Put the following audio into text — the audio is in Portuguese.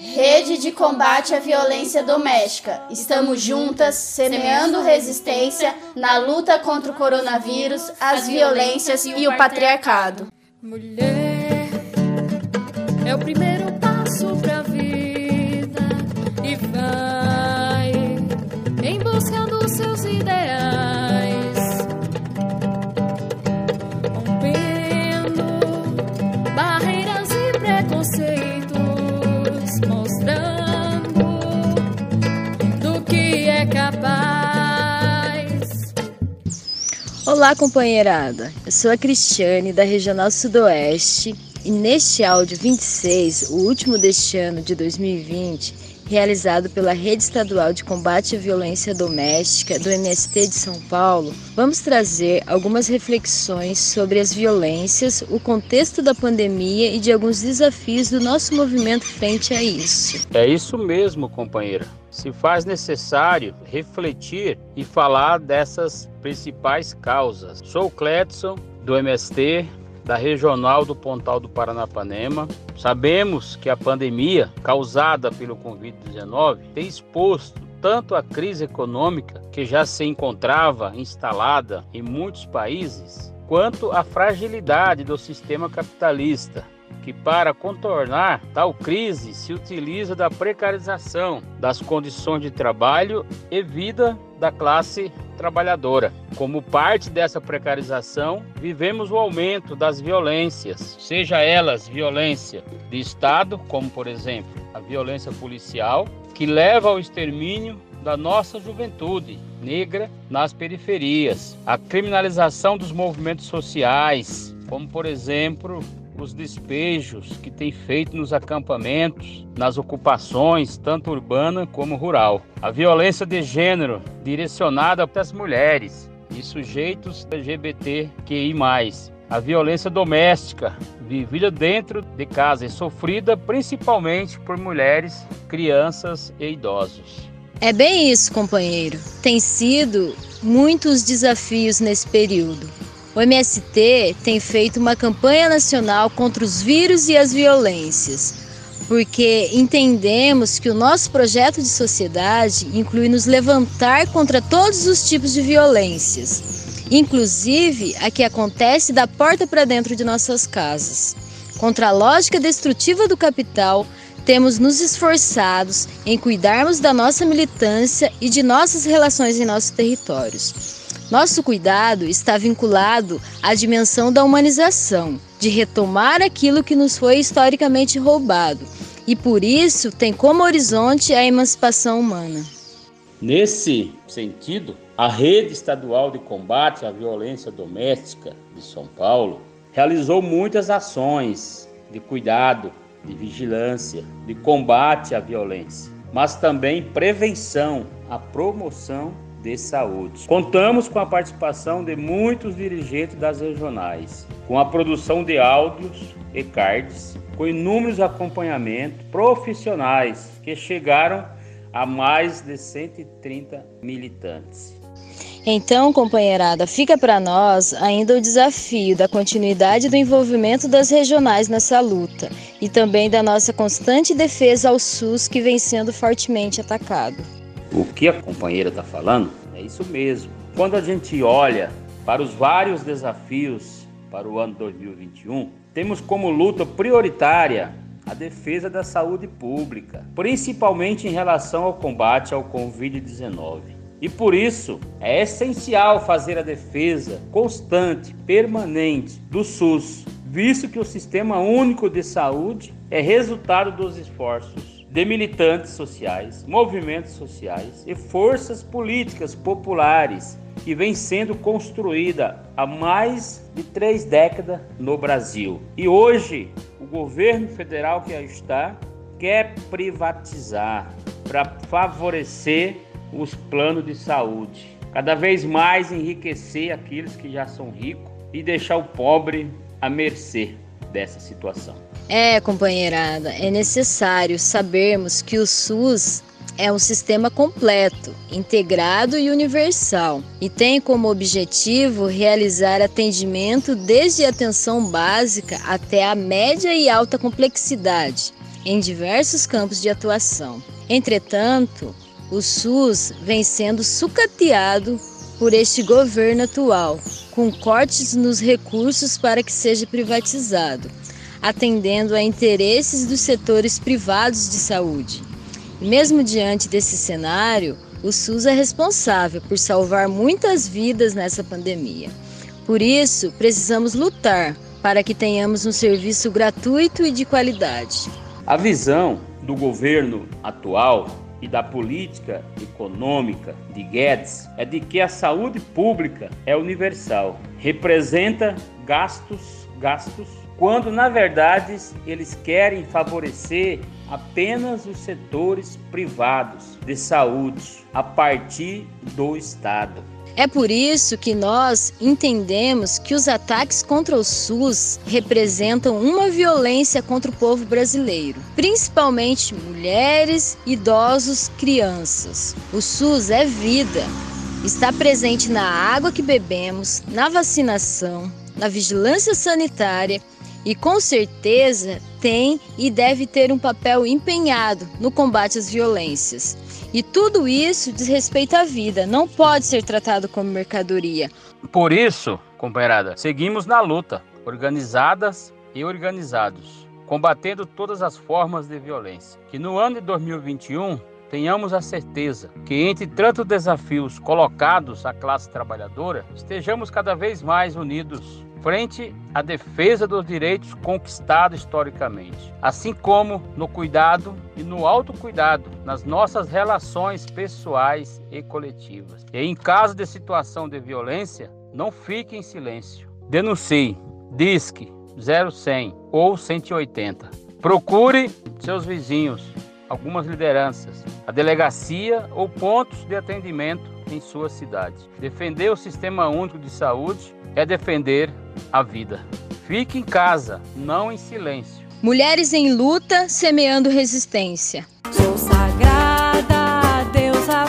Rede de combate à violência doméstica. Estamos juntas, semeando resistência na luta contra o coronavírus, as violências e o patriarcado. Mulher é o primeiro passo Olá, companheirada. Eu sou a Cristiane da Regional Sudoeste e neste áudio 26, o último deste ano de 2020, realizado pela Rede Estadual de Combate à Violência Doméstica do MST de São Paulo, vamos trazer algumas reflexões sobre as violências, o contexto da pandemia e de alguns desafios do nosso movimento frente a isso. É isso mesmo, companheira. Se faz necessário refletir e falar dessas principais causas. Sou o Cledson, do MST, da Regional do Pontal do Paranapanema. Sabemos que a pandemia causada pelo Covid-19 tem exposto tanto a crise econômica que já se encontrava instalada em muitos países, quanto a fragilidade do sistema capitalista, que para contornar tal crise se utiliza da precarização das condições de trabalho e vida da classe trabalhadora. Como parte dessa precarização, vivemos o aumento das violências, seja elas violência de Estado, como por exemplo a violência policial, que leva ao extermínio da nossa juventude negra nas periferias, a criminalização dos movimentos sociais, como por exemplo os despejos que tem feito nos acampamentos, nas ocupações, tanto urbana como rural. A violência de gênero direcionada para as mulheres e sujeitos LGBTQI+. A violência doméstica, vivida dentro de casa e sofrida principalmente por mulheres, crianças e idosos. É bem isso, companheiro. Tem sido muitos desafios nesse período. O MST tem feito uma campanha nacional contra os vírus e as violências, porque entendemos que o nosso projeto de sociedade inclui nos levantar contra todos os tipos de violências, inclusive a que acontece da porta para dentro de nossas casas. Contra a lógica destrutiva do capital, temos nos esforçados em cuidarmos da nossa militância e de nossas relações em nossos territórios. Nosso cuidado está vinculado à dimensão da humanização, de retomar aquilo que nos foi historicamente roubado, e por isso tem como horizonte a emancipação humana. Nesse sentido, a Rede Estadual de Combate à Violência Doméstica de São Paulo realizou muitas ações de cuidado, de vigilância, de combate à violência, mas também prevenção, a promoção de saúde. Contamos com a participação de muitos dirigentes das regionais, com a produção de áudios e cards, com inúmeros acompanhamentos profissionais que chegaram a mais de 130 militantes. Então, companheirada, fica para nós ainda o desafio da continuidade do envolvimento das regionais nessa luta e também da nossa constante defesa ao SUS que vem sendo fortemente atacado. O que a companheira está falando é isso mesmo. Quando a gente olha para os vários desafios para o ano 2021, temos como luta prioritária a defesa da saúde pública, principalmente em relação ao combate ao Covid-19. E por isso é essencial fazer a defesa constante, permanente do SUS, visto que o Sistema Único de Saúde é resultado dos esforços de militantes sociais, movimentos sociais e forças políticas populares que vem sendo construída há mais de três décadas no Brasil. E hoje o governo federal que está quer privatizar para favorecer os planos de saúde, cada vez mais enriquecer aqueles que já são ricos e deixar o pobre à mercê dessa situação. É, companheirada, é necessário sabermos que o SUS é um sistema completo, integrado e universal, e tem como objetivo realizar atendimento desde a atenção básica até a média e alta complexidade, em diversos campos de atuação. Entretanto, o SUS vem sendo sucateado por este governo atual, com cortes nos recursos para que seja privatizado, atendendo a interesses dos setores privados de saúde. Mesmo diante desse cenário, o SUS é responsável por salvar muitas vidas nessa pandemia. Por isso, precisamos lutar para que tenhamos um serviço gratuito e de qualidade. A visão do governo atual e da política econômica de Guedes é de que a saúde pública é universal, representa gastos, gastos, quando na verdade eles querem favorecer apenas os setores privados de saúde a partir do Estado. É por isso que nós entendemos que os ataques contra o SUS representam uma violência contra o povo brasileiro, principalmente mulheres, idosos, crianças. O SUS é vida. Está presente na água que bebemos, na vacinação, na vigilância sanitária e com certeza tem e deve ter um papel empenhado no combate às violências. E tudo isso diz respeito à vida, não pode ser tratado como mercadoria. Por isso, companheirada, seguimos na luta, organizadas e organizados, combatendo todas as formas de violência. Que no ano de 2021 tenhamos a certeza que, entre tantos desafios colocados à classe trabalhadora, estejamos cada vez mais unidos frente à defesa dos direitos conquistados historicamente, assim como no cuidado e no autocuidado nas nossas relações pessoais e coletivas. E em caso de situação de violência, não fique em silêncio. Denuncie, disque 0100 ou 180. Procure seus vizinhos, algumas lideranças, a delegacia ou pontos de atendimento em sua cidade. Defender o Sistema Único de Saúde é defender a vida. Fique em casa, não em silêncio. Mulheres em luta, semeando resistência. Sou sagrada, deusa